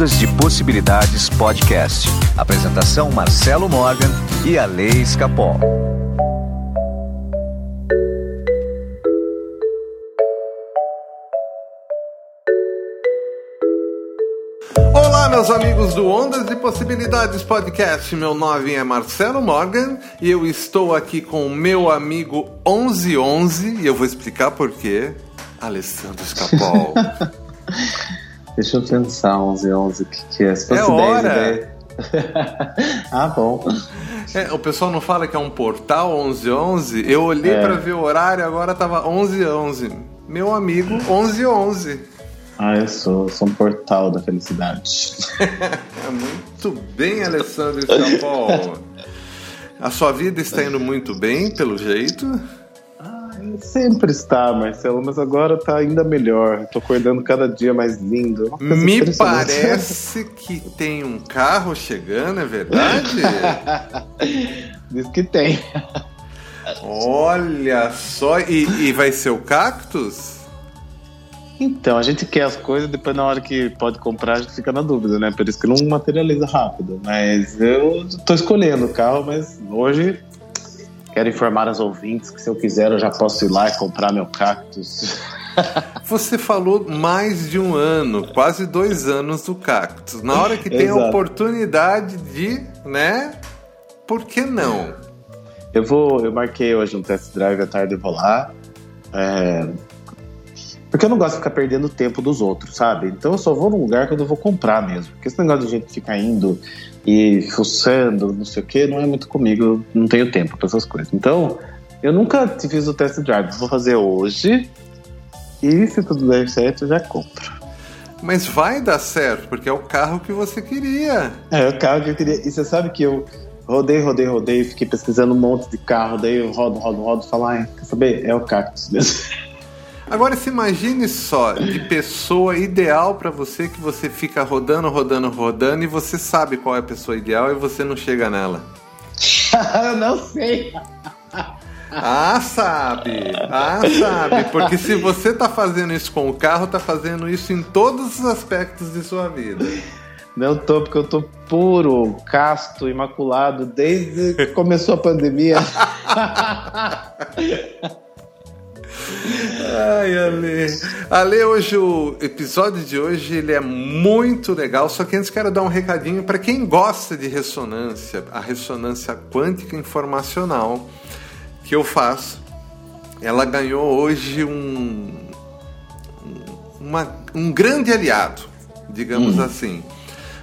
Ondas de Possibilidades Podcast. Apresentação Marcelo Morgan e a Lei Escapol. Olá, meus amigos do Ondas de Possibilidades Podcast. Meu nome é Marcelo Morgan e eu estou aqui com o meu amigo 1111 e eu vou explicar por quê. Alessandro Escapol. Deixa eu pensar, 11, 11, o que, que é? Se fosse É 10, hora. 10. ah, bom. É, o pessoal não fala que é um portal 1111? Eu olhei É. pra ver o horário agora tava 1111. Meu amigo 1111. Ah, eu sou, sou um portal da felicidade. É muito bem, Alessandro Escapol. A sua vida está indo muito bem, pelo jeito. Sempre está, Marcelo, mas agora tá ainda melhor. Tô acordando cada dia mais lindo. Coisa Me parece que tem um carro chegando, é verdade? Diz que tem. Olha só, e, e vai ser o cactus? Então, a gente quer as coisas, depois na hora que pode comprar, a gente fica na dúvida, né? Por isso que não materializa rápido. Mas eu tô escolhendo o carro, mas hoje quero informar as ouvintes que se eu quiser eu já posso ir lá e comprar meu cactus. Você falou mais de um ano, quase dois anos do cactus. Na hora que tem a oportunidade de, né? Por que não? Eu vou, eu marquei hoje um test drive à tarde e vou lá. É, Porque eu não gosto de ficar perdendo o tempo dos outros, sabe? Então eu só vou num lugar quando eu vou comprar mesmo. Porque esse negócio de gente ficar indo e fuçando, não sei o que, não é muito comigo. Eu não tenho tempo pra essas coisas. Então, eu nunca te fiz o test drive. Vou fazer hoje. E se tudo der certo, eu já compro. Mas vai dar certo, porque é o carro que você queria. É, o carro que eu queria. E você sabe que eu rodei, rodei, rodei, fiquei pesquisando um monte de carro, daí eu rodo, rodo, rodo, falo, ai, quer saber? É o cactus mesmo. Agora se imagine só, de pessoa ideal pra você que você fica rodando, rodando, rodando e você sabe qual é a pessoa ideal e você não chega nela. eu não sei. Ah, sabe! Ah, sabe! Porque se você tá fazendo isso com o carro, tá fazendo isso em todos os aspectos de sua vida. Não tô, porque eu tô puro, casto, imaculado, desde que começou a pandemia. Ai, Ale. Ale, hoje o episódio de hoje ele é muito legal, só que antes quero dar um recadinho para quem gosta de ressonância, a ressonância quântica informacional que eu faço. Ela ganhou hoje um uma- um grande aliado, digamos assim.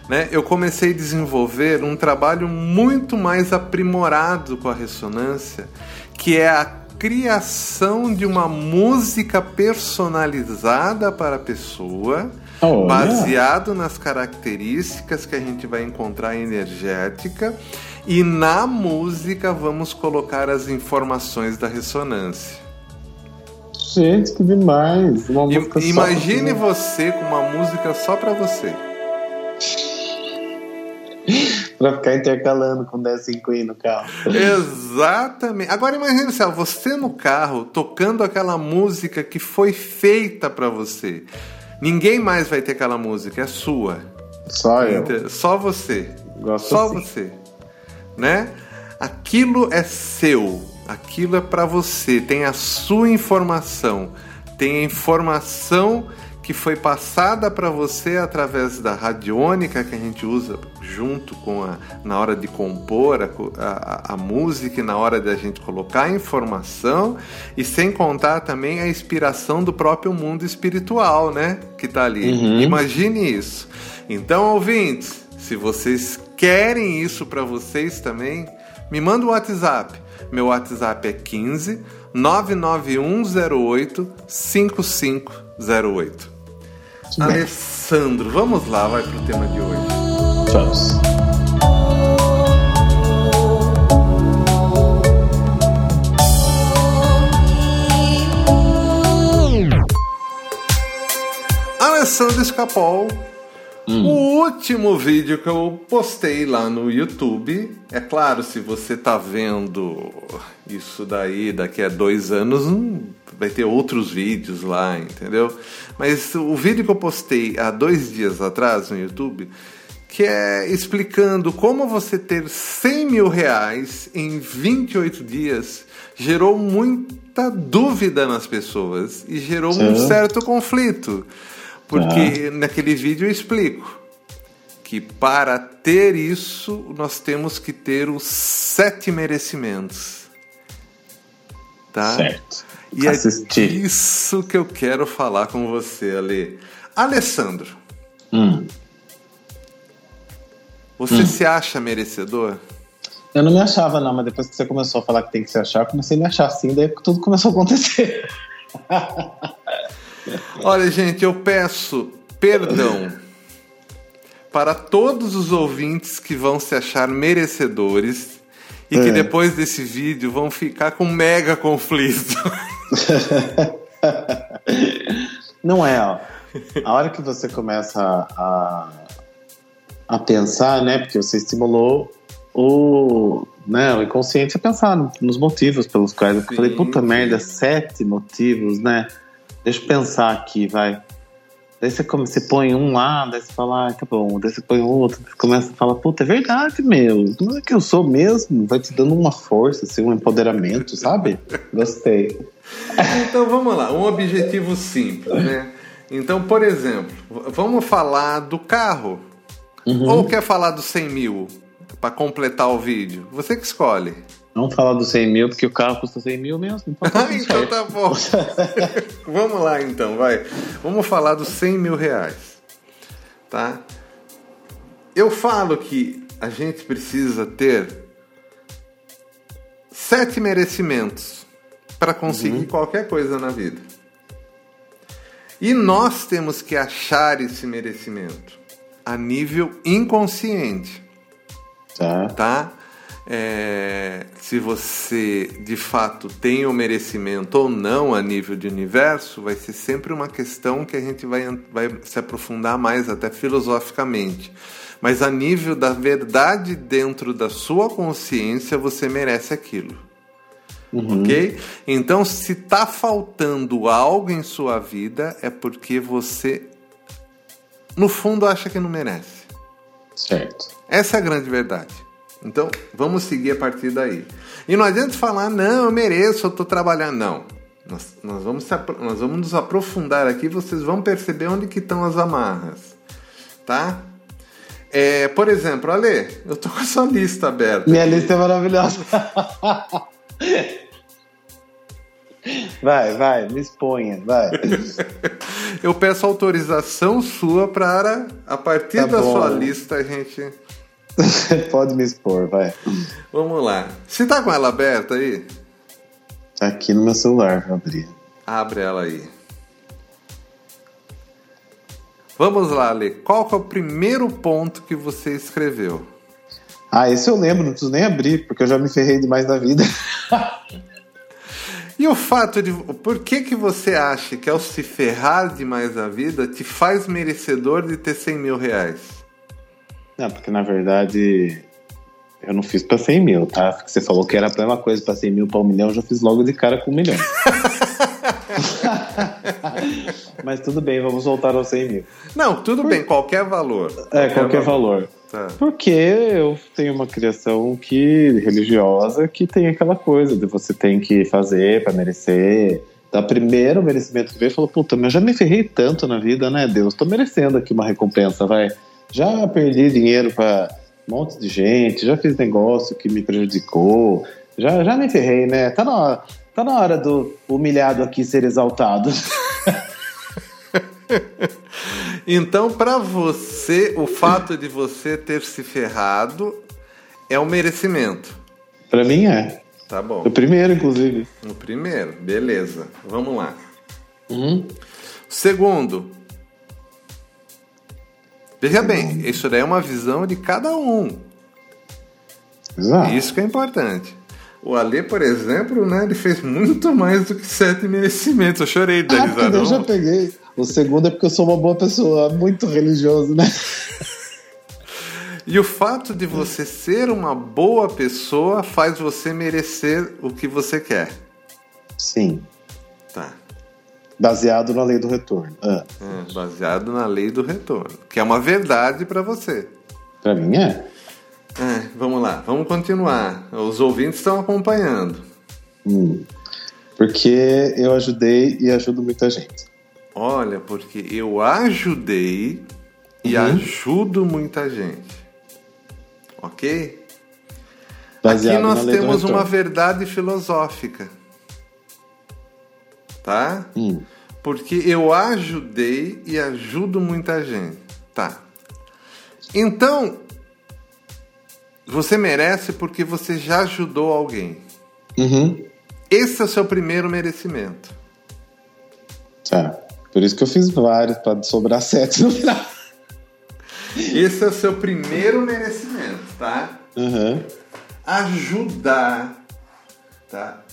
Né? Eu comecei a desenvolver um trabalho muito mais aprimorado com a ressonância, que é a criação de uma música personalizada para a pessoa, Olha. baseado nas características que a gente vai encontrar energética, e na música vamos colocar as informações da ressonância. Gente, que demais. Uma I- música só Imagine pra- você com uma música só para você. Pra ficar intercalando com 10 5 no carro. Exatamente. Agora imagine só, você no carro tocando aquela música que foi feita para você. Ninguém mais vai ter aquela música, é sua. Só eu. Só você. Gosto Só assim. você. Né? Aquilo é seu. Aquilo é para você. Tem a sua informação. Tem a informação que foi passada para você através da radiônica que a gente usa junto com a na hora de compor a, a, a- música e na hora de a gente colocar a informação e sem contar também a inspiração do próprio mundo espiritual, né? Que tá ali. Uhum. Imagine isso. Então, ouvintes, se vocês querem isso para vocês também, me manda o WhatsApp. Meu WhatsApp é 15 99108 5508. Alessandro, vamos lá, vai pro tema de hoje. Vamos. Alessandro Escapol. O último vídeo que eu postei lá no YouTube, é claro, se você tá vendo Isso daí, daqui a dois anos, hum, vai ter outros vídeos lá, entendeu? Mas o vídeo que eu postei há dois dias atrás no YouTube, que é explicando como você ter 100 mil reais em 28 dias, gerou muita dúvida nas pessoas e gerou Sim. um certo conflito. Porque ah. naquele vídeo eu explico que para ter isso nós temos que ter os sete merecimentos. Tá? Certo. E é isso que eu quero falar com você, Ale. Alessandro. Hum. Você hum. se acha merecedor? Eu não me achava, não, mas depois que você começou a falar que tem que se achar, eu comecei a me achar assim, daí tudo começou a acontecer. Olha, gente, eu peço perdão para todos os ouvintes que vão se achar merecedores e é. que depois desse vídeo vão ficar com mega conflito. Não é, ó. A hora que você começa a, a pensar, né? Porque você estimulou o, né, o inconsciente a pensar nos motivos pelos quais eu falei, puta merda, sete motivos, né? Deixa eu pensar aqui, vai. Daí você, come, você põe um lá, daí você fala, ah, tá bom. Daí você põe outro, você começa a falar, puta, é verdade, meu. Não é que eu sou mesmo. Vai te dando uma força, assim, um empoderamento, sabe? Gostei. Então vamos lá, um objetivo simples, né? Então, por exemplo, vamos falar do carro. Uhum. Ou quer falar dos 100 mil para completar o vídeo? Você que escolhe. Vamos falar dos 100 mil, porque o carro custa 100 mil mesmo. Então, tá, então tá bom. Vamos lá então, vai. Vamos falar dos 100 mil reais. Tá? Eu falo que a gente precisa ter sete merecimentos para conseguir uhum. qualquer coisa na vida. E nós temos que achar esse merecimento a nível inconsciente. Tá? tá? É, se você de fato tem o merecimento ou não a nível de universo, vai ser sempre uma questão que a gente vai, vai se aprofundar mais, até filosoficamente. Mas a nível da verdade dentro da sua consciência, você merece aquilo. Uhum. Ok? Então, se está faltando algo em sua vida, é porque você, no fundo, acha que não merece. Certo. Essa é a grande verdade. Então, vamos seguir a partir daí. E não adianta falar, não, eu mereço, eu estou trabalhando. Não. Nós, nós, vamos, nós vamos nos aprofundar aqui, vocês vão perceber onde que estão as amarras. Tá? É, por exemplo, Ale, eu tô com a sua lista aberta. Minha lista é maravilhosa. Vai, vai, me exponha, vai. eu peço autorização sua para, a partir tá da bom. sua lista, a gente Pode me expor, vai. Vamos lá. Você tá com ela aberta aí? Tá aqui no meu celular, vou abrir. Abre ela aí. Vamos lá, Lê. Qual é o primeiro ponto que você escreveu? Ah, esse eu lembro, não preciso nem abrir, porque eu já me ferrei demais da vida. e o fato de. Por que, que você acha que ao se ferrar demais da vida te faz merecedor de ter 100 mil reais? Não, porque na verdade eu não fiz pra 100 mil, tá? Porque você falou que era a mesma coisa pra 100 mil pra um milhão, eu já fiz logo de cara com um milhão. Mas tudo bem, vamos voltar aos 100 mil. Não, tudo Por... bem, qualquer valor. É, qualquer, valor. valor. Tá. Porque eu tenho uma criação que religiosa que tem aquela coisa de você tem que fazer para merecer. Então, primeiro merecimento que veio falou: Puta, mas eu já me ferrei tanto na vida, né, Deus? Tô merecendo aqui uma recompensa, vai. Já perdi dinheiro para um monte de gente, já fiz negócio que me prejudicou, já, já me ferrei, né? Tá na, hora, tá na hora do humilhado aqui ser exaltado. então, para você, o fato de você ter se ferrado é um merecimento. Para mim é. Tá bom. O primeiro, inclusive. O primeiro, beleza. Vamos lá. Uhum. Segundo, Veja bem, isso daí é uma visão de cada um. Exato. Isso que é importante. O Ale, por exemplo, né, ele fez muito mais do que sete merecimentos. Eu chorei da ah, Eu já peguei. O segundo é porque eu sou uma boa pessoa, muito religioso, né? E o fato de você ser uma boa pessoa faz você merecer o que você quer. Sim. Tá. Baseado na lei do retorno. Ah, É, baseado na lei do retorno. Que é uma verdade para você. pra mim é. É, vamos lá, vamos continuar. Os ouvintes estão acompanhando. Hum. Porque eu ajudei e ajudo muita gente. Olha, porque eu ajudei e Uhum. ajudo muita gente. Ok? Baseado Aqui nós na lei do temos uma verdade filosófica. Tá? Hum. Porque eu ajudei e ajudo muita gente. Tá. Então, você merece porque você já ajudou alguém. Uhum. Esse é o seu primeiro merecimento. Tá. Por isso que eu fiz vários, pra sobrar sete no final. Esse é o seu primeiro merecimento, tá? Uhum. Ajudar, tá?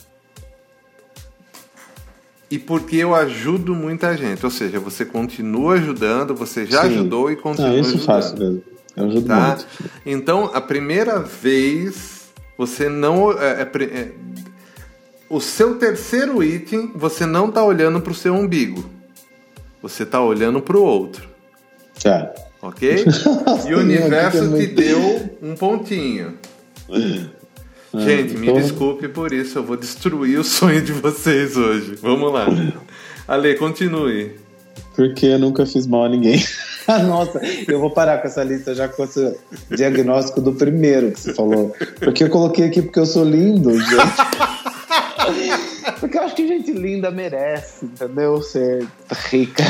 E porque eu ajudo muita gente, ou seja, você continua ajudando, você já Sim. ajudou e continua Não, isso ajudando. faço mesmo. Eu ajudo tá? muito. Então, a primeira vez, você não. é, é, é, o seu terceiro item, você não está olhando para o seu umbigo. Você está olhando para o outro. Tá. Ok? E o universo que te deu um pontinho. Gente, me então- desculpe por isso, eu vou destruir o sonho de vocês hoje. Vamos lá. Ale, continue. Porque eu nunca fiz mal a ninguém. Nossa, eu vou parar com essa lista já com esse diagnóstico do primeiro que você falou. Porque eu coloquei aqui porque eu sou lindo, gente. Porque eu acho que gente linda merece, entendeu? Ser rica.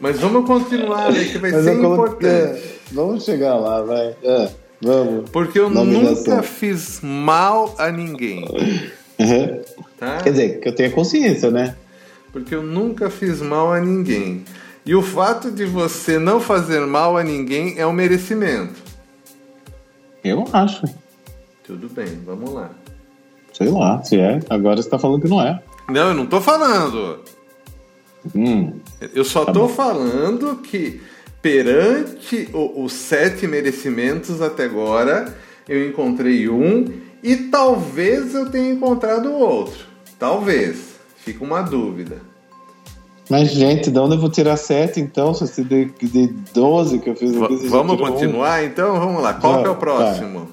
Mas vamos continuar, Ale, que vai Mas ser coloquei. importante. é, Vamos chegar lá, vai. É, vamos. Porque eu Nominação. nunca fiz mal a ninguém. Uhum. Tá? Quer dizer, que eu tenha consciência, né? Porque eu nunca fiz mal a ninguém. E o fato de você não fazer mal a ninguém é um merecimento. Eu acho. Tudo bem, vamos lá. Sei lá, se é. Agora você tá falando que não é. Não, eu não tô falando. Hum. Eu só Tá tô bom. falando que perante o- os sete merecimentos até agora, eu encontrei um e talvez eu tenha encontrado outro. Talvez. Fica uma dúvida. Mas, gente, de onde eu vou tirar sete, então? Se você de, de 12 que eu fiz você já vamos tirou um? continuar então? Vamos lá. Qual Já, que é o tá. próximo?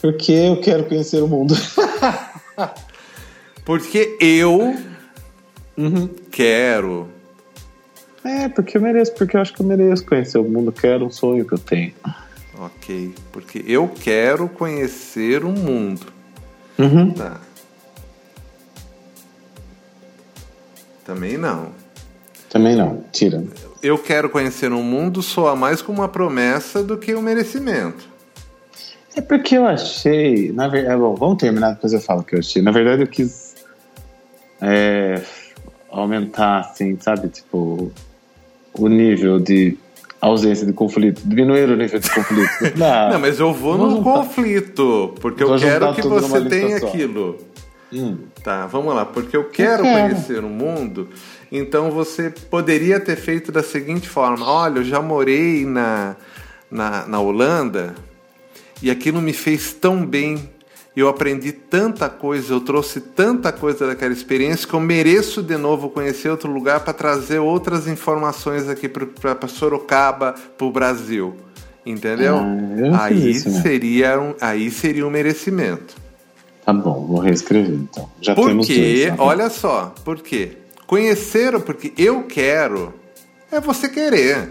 Porque eu quero conhecer o mundo. Porque eu Uhum. quero. É, porque eu mereço, porque eu acho que eu mereço conhecer o mundo. Quero um sonho que eu tenho. Ok. Porque eu quero conhecer o mundo. Uhum. Tá. Também não. Também não, tira. Eu quero conhecer o mundo soa mais como uma promessa do que um merecimento. É porque eu achei. Na verdade, bom, vamos terminar, depois eu falo o que eu achei. Na verdade, eu quis é, aumentar, assim, sabe? Tipo, o nível de ausência de conflito, diminuir o nível de conflito. Não, Não, mas eu vou num conflito, porque Vou eu quero que você tenha só. aquilo. Hum, Tá, vamos lá, porque eu quero, quero. conhecer o mundo, então você poderia ter feito da seguinte forma: olha, eu já morei na, na, na Holanda e aquilo me fez tão bem, eu aprendi tanta coisa, eu trouxe tanta coisa daquela experiência que eu mereço de novo conhecer outro lugar para trazer outras informações aqui para Sorocaba, para o Brasil. Entendeu? Ah, aí, né? seria um, aí seria um merecimento. tá bom, vou reescrever então. Já temos dois. Porque, tá? olha só, por quê? Conhecer, porque eu quero, é você querer.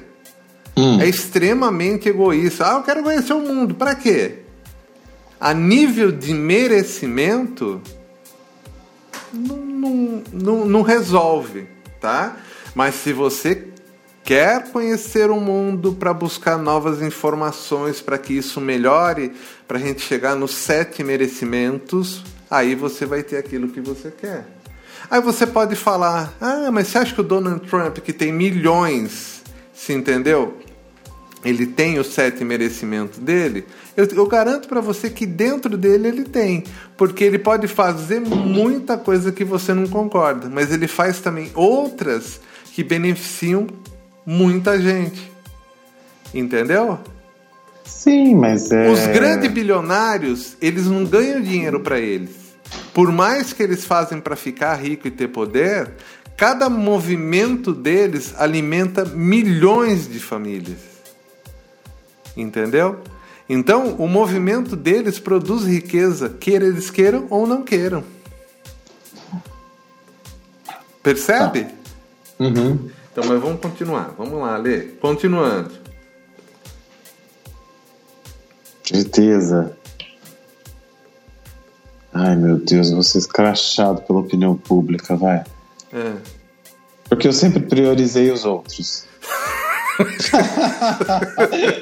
Hum, É extremamente egoísta. Ah, eu quero conhecer o mundo. Pra quê? A nível de merecimento, não, não, não, não resolve, tá? Mas se você quer conhecer o mundo para buscar novas informações para que isso melhore, para a gente chegar nos sete merecimentos, aí você vai ter aquilo que você quer. Aí você pode falar: ah, mas você acha que o Donald Trump, que tem milhões, se entendeu? Ele tem os sete merecimentos dele. Eu, eu garanto para você que dentro dele ele tem, porque ele pode fazer muita coisa que você não concorda, mas ele faz também outras que beneficiam muita gente. Entendeu? Sim, mas é. Os grandes bilionários, eles não ganham dinheiro para eles. Por mais que eles fazem para ficar rico e ter poder, cada movimento deles alimenta milhões de famílias. Entendeu? Então, o movimento deles produz riqueza, quer eles queiram ou não queiram. Percebe? Uhum. Então, mas vamos continuar. Vamos lá, Lê. Continuando. Certeza. Ai, meu Deus, eu vou ser escrachado pela opinião pública, vai. É. Porque eu sempre priorizei os outros.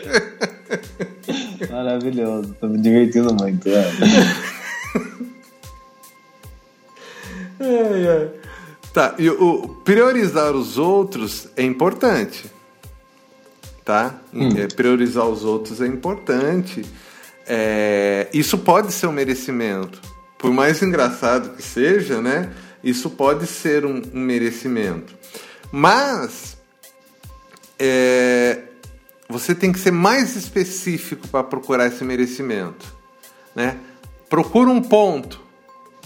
Maravilhoso, tô me divertindo muito. É. Ai. Tá, e o priorizar os outros é importante. Tá? É, priorizar os outros é importante. É, isso pode ser um merecimento. Por mais engraçado que seja, né? Isso pode ser um, um merecimento. Mas é, você tem que ser mais específico para procurar esse merecimento. Né? Procura um ponto.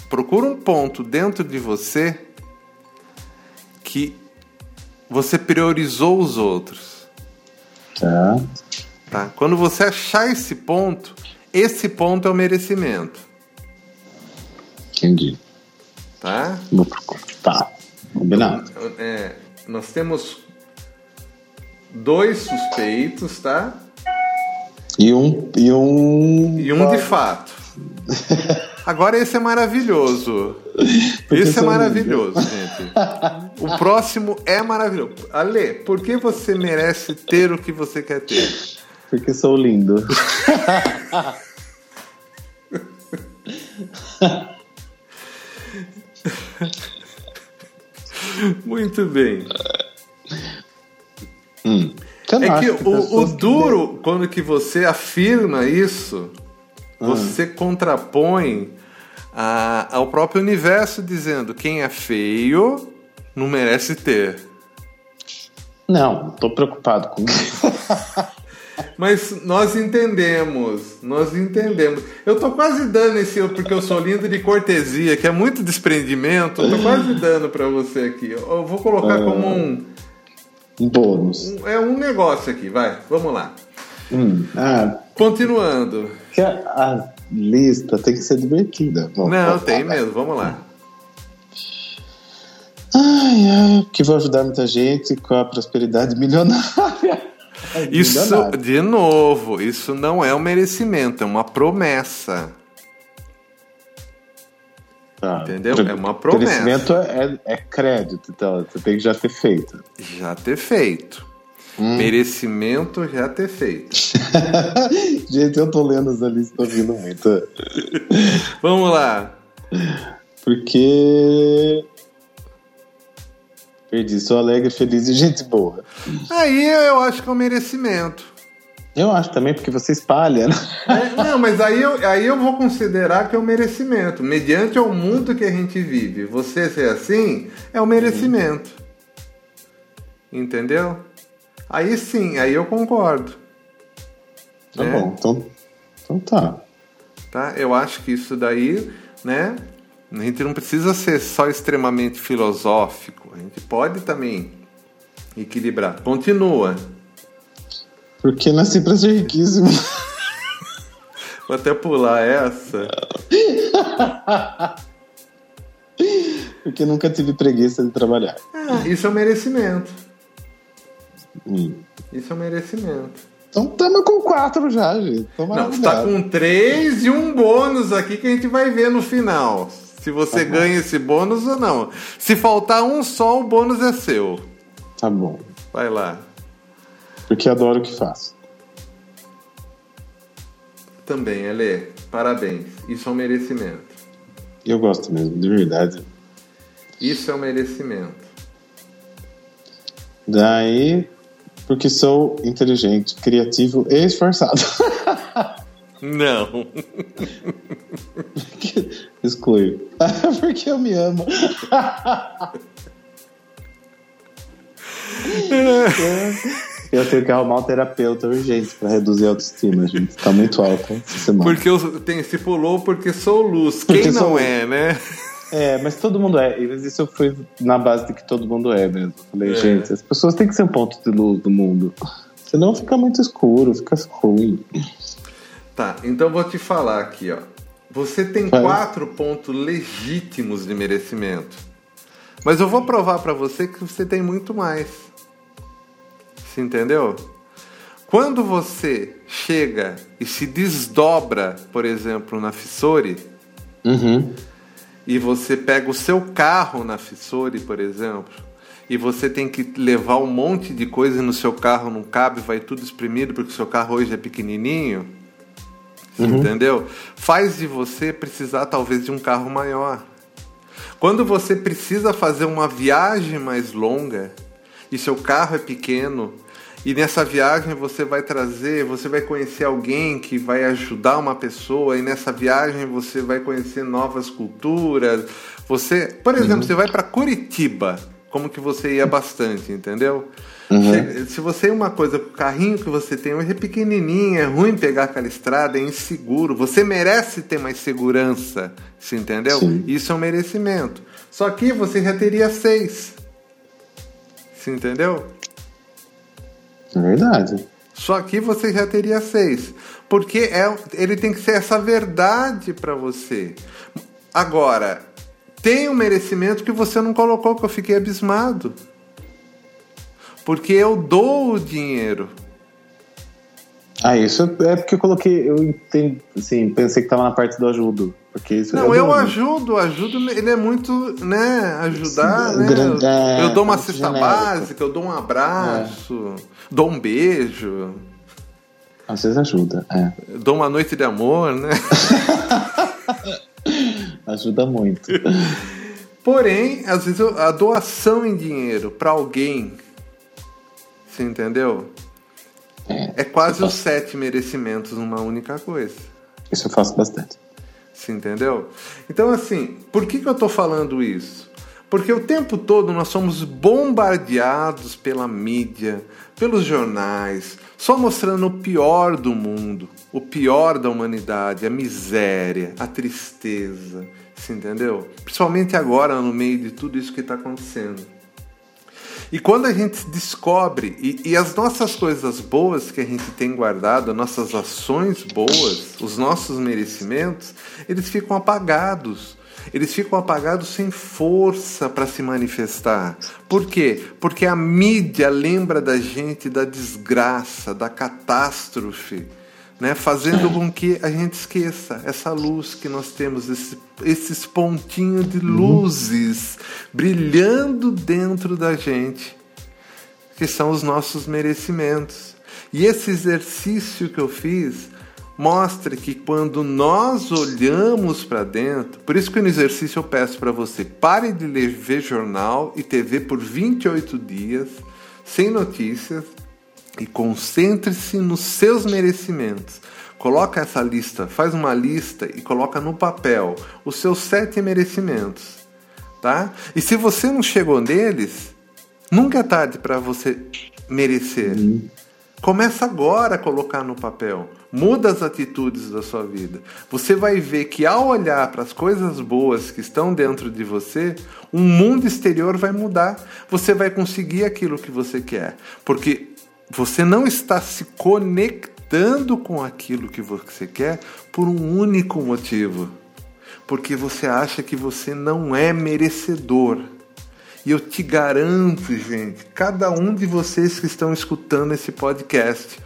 Procura um ponto dentro de você que você priorizou os outros. Tá. Tá? Quando você achar esse ponto, esse ponto é o merecimento. Entendi. Tá? Tá. Combinado. É, nós temos dois suspeitos, tá? E um. E um. E um de fato. Agora esse é maravilhoso. Esse é maravilhoso, gente. O próximo é maravilhoso. Ale, por que você merece ter o que você quer ter? Porque sou lindo. Muito bem. Não É que o, o pessoas que duro, quando que você afirma isso, Ah. você contrapõe a- ao próprio universo dizendo quem é feio não merece ter. Não, tô preocupado com isso. Mas nós entendemos, nós entendemos. Eu tô quase dando esse porque eu sou lindo de cortesia, que é muito desprendimento. Eu tô quase dando para você aqui. Eu vou colocar como um, Um bônus. é um negócio aqui, vai. Vamos lá. Hum. Ah, Continuando. que a, a lista tem que ser divertida. Bom, Não, tem vai. mesmo. Vamos lá. Ai, ai, que vai ajudar muita gente com a prosperidade milionária. Ai, Isso, milionária. de novo, isso não é um merecimento, é uma promessa. Tá. Entendeu? É uma promessa. Merecimento é, é crédito, então você tem que já ter feito. Já ter feito. Merecimento já ter feito. gente, eu tô lendo essa lista, tô ouvindo muito. Vamos lá. Porque. Perdi, sou alegre, feliz e gente boa. Aí eu acho que é um merecimento. Eu acho também, porque você espalha, né? É, não, mas aí eu, aí eu vou considerar que é um merecimento. Mediante o mundo que a gente vive. Você ser assim é um merecimento. Entendeu? Aí sim, aí eu concordo. Tá É. bom, então, então tá. Tá? Eu acho que isso daí, né? A gente não precisa ser só extremamente filosófico. A gente pode também equilibrar. Continua. Porque nasci pra ser riquíssimo. Vou até pular essa. Porque nunca tive preguiça de trabalhar. Ah, isso é um merecimento. Hum. Isso é um merecimento. Então estamos com quatro já, gente. Tô Não, tá maravilhado. com três e um bônus aqui que a gente vai ver no final. Se você Tá ganha esse bônus ou não. Se faltar um só, o bônus é seu. Tá bom. Vai lá. Porque adoro o que faço. Também, Elê. Parabéns. Isso é um merecimento. Eu gosto mesmo, de verdade. Isso é um merecimento. Daí, porque sou inteligente, criativo e esforçado. Não. Excluio. porque eu me amo. Eu tenho que arrumar um terapeuta urgente para reduzir a autoestima, gente. Tá muito alta essa semana. Porque eu tenho se pulou porque sou luz. Quem porque não é, né? É, mas todo mundo é. E isso eu fui na base de que todo mundo é mesmo. Falei, é. gente, as pessoas têm que ser um ponto de luz do mundo. Senão fica muito escuro, fica ruim. Tá, então vou te falar aqui, ó. Você tem Vai. quatro pontos legítimos de merecimento. Mas eu vou provar para você que você tem muito mais. Você entendeu? Quando você chega e se desdobra, por exemplo, na Fissori, uhum. e você pega o seu carro na Fissori, por exemplo, e você tem que levar um monte de coisa no seu carro, não cabe, vai tudo exprimido porque o seu carro hoje é pequenininho, uhum. entendeu? Faz de você precisar talvez de um carro maior. Quando você precisa fazer uma viagem mais longa e seu carro é pequeno, e nessa viagem você vai trazer, você vai conhecer alguém que vai ajudar uma pessoa, e nessa viagem você vai conhecer novas culturas. Você, por exemplo, uhum. você vai para Curitiba como que você ia bastante, entendeu? Uhum. Se você é uma coisa, o carrinho que você tem hoje é pequenininho, é ruim pegar aquela estrada, é inseguro. Você merece ter mais segurança, se entendeu? Sim. Isso é um merecimento. Só que você já teria seis. Se entendeu? É verdade. Só que você já teria seis. Porque é, ele tem que ser essa verdade para você. Agora, tem um merecimento que você não colocou, que eu fiquei abismado. Porque eu dou o dinheiro. Ah, isso é porque eu coloquei, eu entendi, assim, pensei que estava na parte do ajudo. Porque isso não, eu, eu ajudo, ajudo, ele é muito, né, ajudar, Sim, né? Grande, eu, é, eu, dou uma cesta genérico. básica, eu dou um abraço, é. dou um beijo. Às vezes ajuda, é. dou uma noite de amor, né? Ajuda muito. Porém, às vezes a doação em dinheiro para alguém, você entendeu? É, é quase os sete merecimentos numa única coisa. Isso eu faço bastante. Você entendeu? Então, assim, por que, que eu estou falando isso? Porque o tempo todo nós somos bombardeados pela mídia, pelos jornais, só mostrando o pior do mundo, o pior da humanidade, a miséria, a tristeza, se entendeu? Principalmente agora, no meio de tudo isso que está acontecendo. E quando a gente descobre, e, e, as nossas coisas boas que a gente tem guardado, nossas ações boas, os nossos merecimentos, eles ficam apagados eles ficam apagados sem força para se manifestar. Por quê? Porque a mídia lembra da gente da desgraça, da catástrofe, né? fazendo com que a gente esqueça essa luz que nós temos, esse, esses pontinhos de luzes brilhando dentro da gente, que são os nossos merecimentos. E esse exercício que eu fiz mostra que quando nós olhamos para dentro, por isso que no exercício eu peço para você, pare de ler, jornal e TV por 28 dias, sem notícias, e concentre-se nos seus merecimentos. Coloca essa lista, faz uma lista e coloca no papel os seus sete merecimentos, tá? E se você não chegou neles, nunca é tarde para você merecer. Uhum. Começa agora a colocar no papel. Muda as atitudes da sua vida. Você vai ver que ao olhar para as coisas boas que estão dentro de você, um mundo exterior vai mudar. Você vai conseguir aquilo que você quer. Porque você não está se conectando com aquilo que você quer por um único motivo. Porque você acha que você não é merecedor. E eu te garanto, gente, cada um de vocês que estão escutando esse podcast,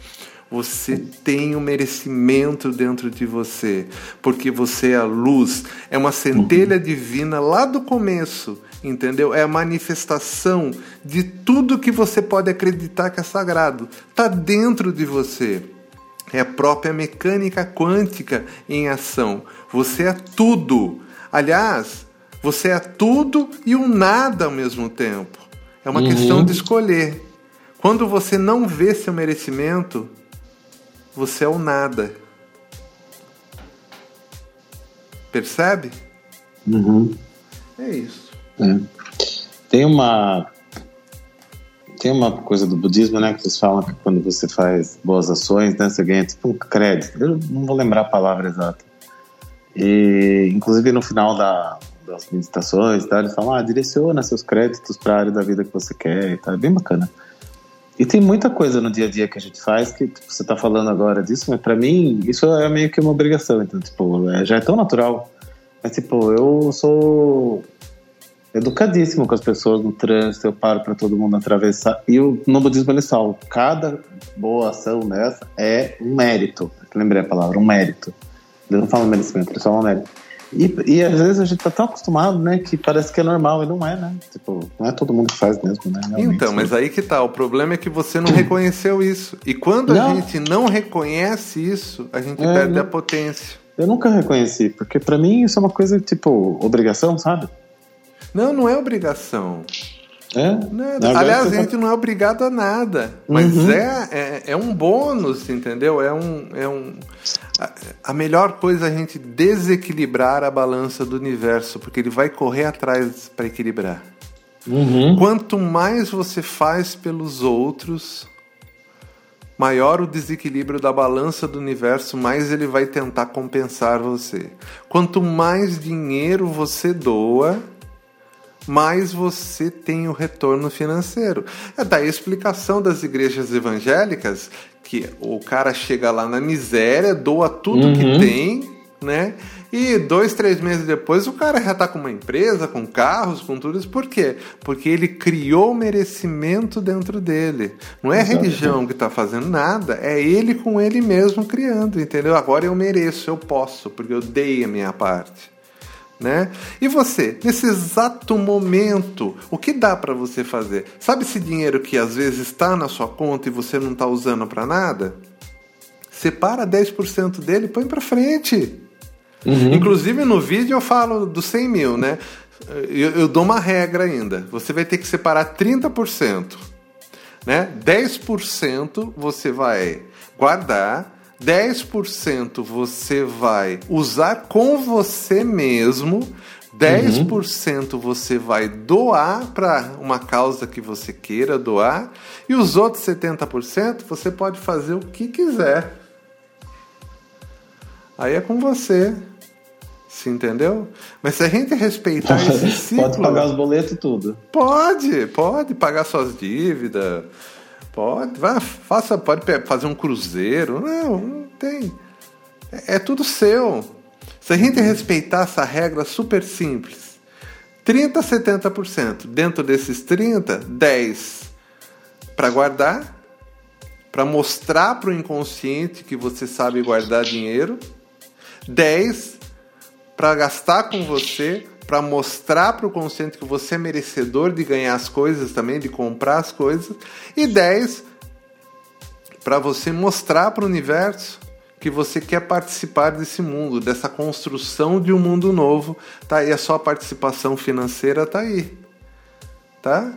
você tem o um merecimento dentro de você, porque você é a luz, é uma centelha uhum. divina lá do começo, entendeu? É a manifestação de tudo que você pode acreditar que é sagrado, está dentro de você. É a própria mecânica quântica em ação. Você é tudo. Aliás, você é tudo e o um nada ao mesmo tempo. É uma uhum. questão de escolher. Quando você não vê seu merecimento, você é o nada. Percebe? Uhum. É isso. É. Tem uma. tem uma coisa do budismo, né, que eles falam que quando você faz boas ações, né, você ganha tipo um crédito. Eu não vou lembrar a palavra exata. E, inclusive, no final da, das meditações, tá, eles falam, ah, direciona seus créditos para a área da vida que você quer e tal. É bem bacana. E tem muita coisa no dia a dia que a gente faz que tipo, você está falando agora disso, mas para mim isso é meio que uma obrigação. Então, tipo, é, já é tão natural. Mas, tipo, eu sou educadíssimo com as pessoas no trânsito, eu paro para todo mundo atravessar. E o, no budismo eles falam, cada boa ação dessa é um mérito. Lembrei a palavra, um mérito. Eles não falam merecimento, eles falam mérito. E, e às vezes a gente tá tão acostumado, né, que parece que é normal e não é, né? Tipo, não é todo mundo que faz mesmo, né? Realmente, então, mas aí que tá, o problema é que você não reconheceu isso. E quando não. a gente não reconhece isso, a gente é, perde não. a potência. Eu nunca reconheci, porque para mim isso é uma coisa tipo obrigação, sabe? Não, não é obrigação. É? Nada. Aliás, a gente não é obrigado a nada, mas uhum. é, é, é, um bônus, entendeu? É um, é um a, a, melhor coisa é a gente desequilibrar a balança do universo, porque ele vai correr atrás para equilibrar. Uhum. Quanto mais você faz pelos outros, maior o desequilíbrio da balança do universo, mais ele vai tentar compensar você. Quanto mais dinheiro você doa, mais você tem o retorno financeiro. É daí a explicação das igrejas evangélicas que o cara chega lá na miséria, doa tudo uhum. que tem, né? E dois, três meses depois o cara já tá com uma empresa, com carros, com tudo isso. Por quê? Porque ele criou merecimento dentro dele. Não é a religião que tá fazendo nada, é ele com ele mesmo criando, entendeu? Agora eu mereço, eu posso, porque eu dei a minha parte né? E você, nesse exato momento, o que dá para você fazer? Sabe esse dinheiro que às vezes está na sua conta e você não está usando para nada? Separa 10% dele e põe para frente. Uhum. Inclusive no vídeo eu falo dos 100 mil, né? Eu, eu dou uma regra ainda. Você vai ter que separar 30%. Né? 10% você vai guardar 10% você vai usar com você mesmo, 10% uhum. você vai doar para uma causa que você queira doar, e os outros 70% você pode fazer o que quiser. Aí é com você. Se entendeu? Mas se a gente respeitar esse ciclo. Pode pagar os boletos tudo. Pode, pode pagar suas dívidas Pode, vá, faça, pode fazer um cruzeiro. Não, não tem. É, é tudo seu. Se a gente respeitar essa regra super simples, 30 a 70%. Dentro desses 30, 10 para guardar, para mostrar para o inconsciente que você sabe guardar dinheiro, 10 para gastar com você, para mostrar para o consciente que você é merecedor de ganhar as coisas também, de comprar as coisas, e 10 para você mostrar para o universo que você quer participar desse mundo, dessa construção de um mundo novo. Tá aí a sua participação financeira tá aí. Tá?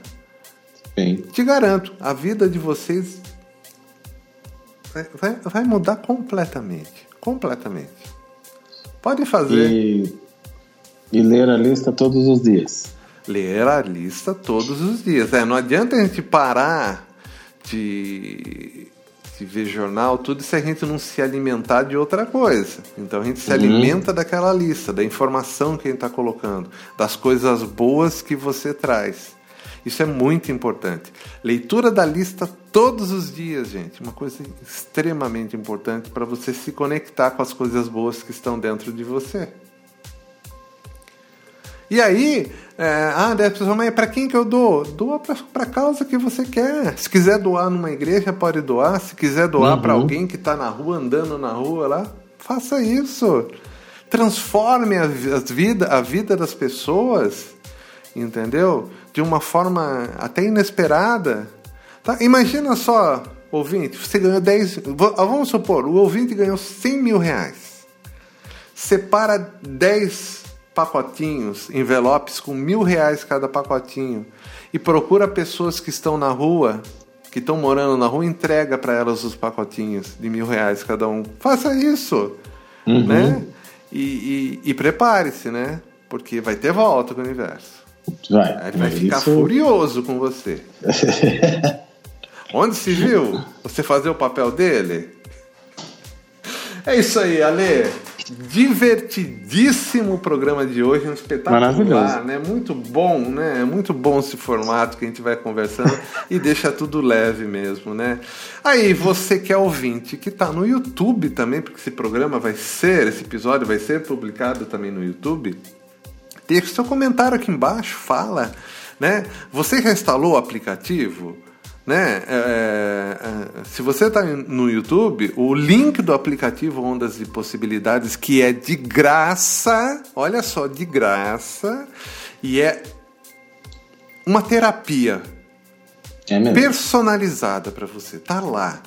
Sim. Te garanto, a vida de vocês vai, vai mudar completamente. Completamente. Pode fazer. E e ler a lista todos os dias. Ler a lista todos os dias. É, não adianta a gente parar de, de ver jornal, tudo se a gente não se alimentar de outra coisa. Então a gente se uhum. alimenta daquela lista, da informação que a gente está colocando, das coisas boas que você traz. Isso é muito importante. Leitura da lista todos os dias, gente. Uma coisa extremamente importante para você se conectar com as coisas boas que estão dentro de você. E aí, é, ah, a pessoa, mas para quem que eu dou? Doa para a causa que você quer. Se quiser doar numa igreja, pode doar. Se quiser doar uhum. para alguém que está na rua, andando na rua lá, faça isso. Transforme a, as vida, a vida das pessoas, entendeu? De uma forma até inesperada. Tá? Imagina só, ouvinte, você ganhou 10. Vamos supor, o ouvinte ganhou 100 mil reais. Separa 10 pacotinhos, envelopes com mil reais cada pacotinho e procura pessoas que estão na rua, que estão morando na rua, entrega para elas os pacotinhos de mil reais cada um. Faça isso, uhum. né? E, e, e prepare-se, né? Porque vai ter volta com o universo. Vai. Ele vai Isso- ficar furioso com você. Onde se viu você fazer o papel dele? É isso aí, Ale. Divertidíssimo programa de hoje, um espetacular, Maravilhoso. né? Muito bom, né? É muito bom esse formato que a gente vai conversando e deixa tudo leve mesmo, né? Aí, você que é ouvinte, que tá no YouTube também, porque esse programa vai ser, esse episódio vai ser publicado também no YouTube, Deixe seu comentário aqui embaixo, fala, né? Você já instalou o aplicativo? Né? É, é, se você está no YouTube, o link do aplicativo Ondas e Possibilidades, que é de graça, olha só, de graça, e é uma terapia É personalizada para você. Tá lá.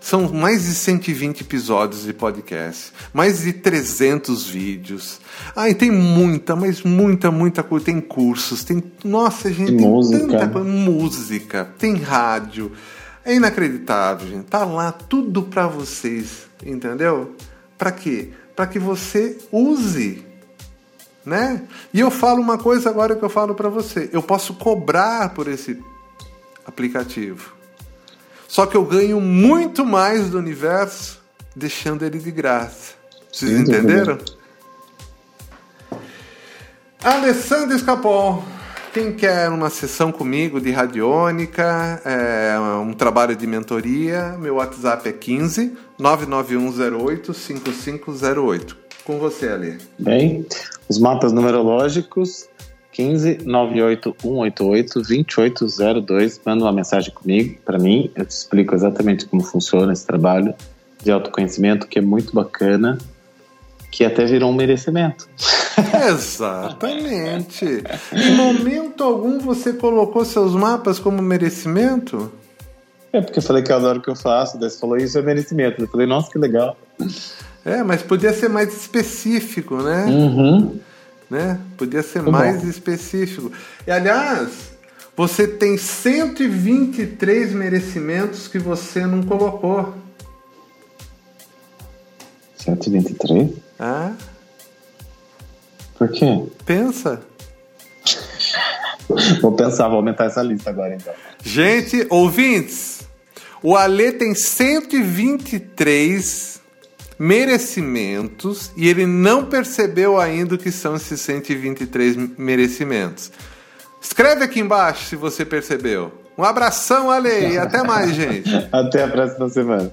São mais de 120 episódios de podcast, mais de 300 vídeos. Ah, e tem muita, mas muita, muita coisa. Tem cursos, tem. Nossa, gente, Tem tem música. tanta coisa. Música, tem rádio. É inacreditável, gente. Tá lá tudo para vocês, entendeu? Para quê? Para que você use né? E eu falo uma coisa agora que eu falo para você. Eu posso cobrar por esse aplicativo. Só que eu ganho muito mais do universo deixando ele de graça. Vocês dúvida. entenderam? Alessandro Escapol. Quem quer uma sessão comigo de radiônica, é, um trabalho de mentoria, meu WhatsApp é 15 99108 5508. Com você, Ale. Bem, os mapas numerológicos 15 98 188 2802. Manda uma mensagem comigo, para mim. Eu te explico exatamente como funciona esse trabalho de autoconhecimento, que é muito bacana, que até virou um merecimento. Exatamente. Em momento algum você colocou seus mapas como merecimento? É porque eu falei que eu adoro o que eu faço, daí você falou isso é merecimento. Eu falei, nossa, que legal. É, mas podia ser mais específico, né? Uhum. Né? Podia ser mais bom. específico. E aliás, você tem 123 merecimentos que você não colocou. 123? Ah, Por quê? pensa. Vou pensar, vou aumentar essa lista agora então. Gente, ouvintes, o Alê tem 123 merecimentos e ele não percebeu ainda o que são esses 123 merecimentos. Escreve aqui embaixo se você percebeu. Um abração, Ale, e até mais, gente. Até a próxima semana.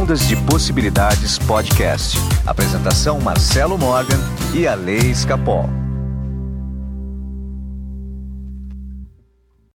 Ondas de Possibilidades Podcast. Apresentação Marcelo Morgan e a Lei Escapol.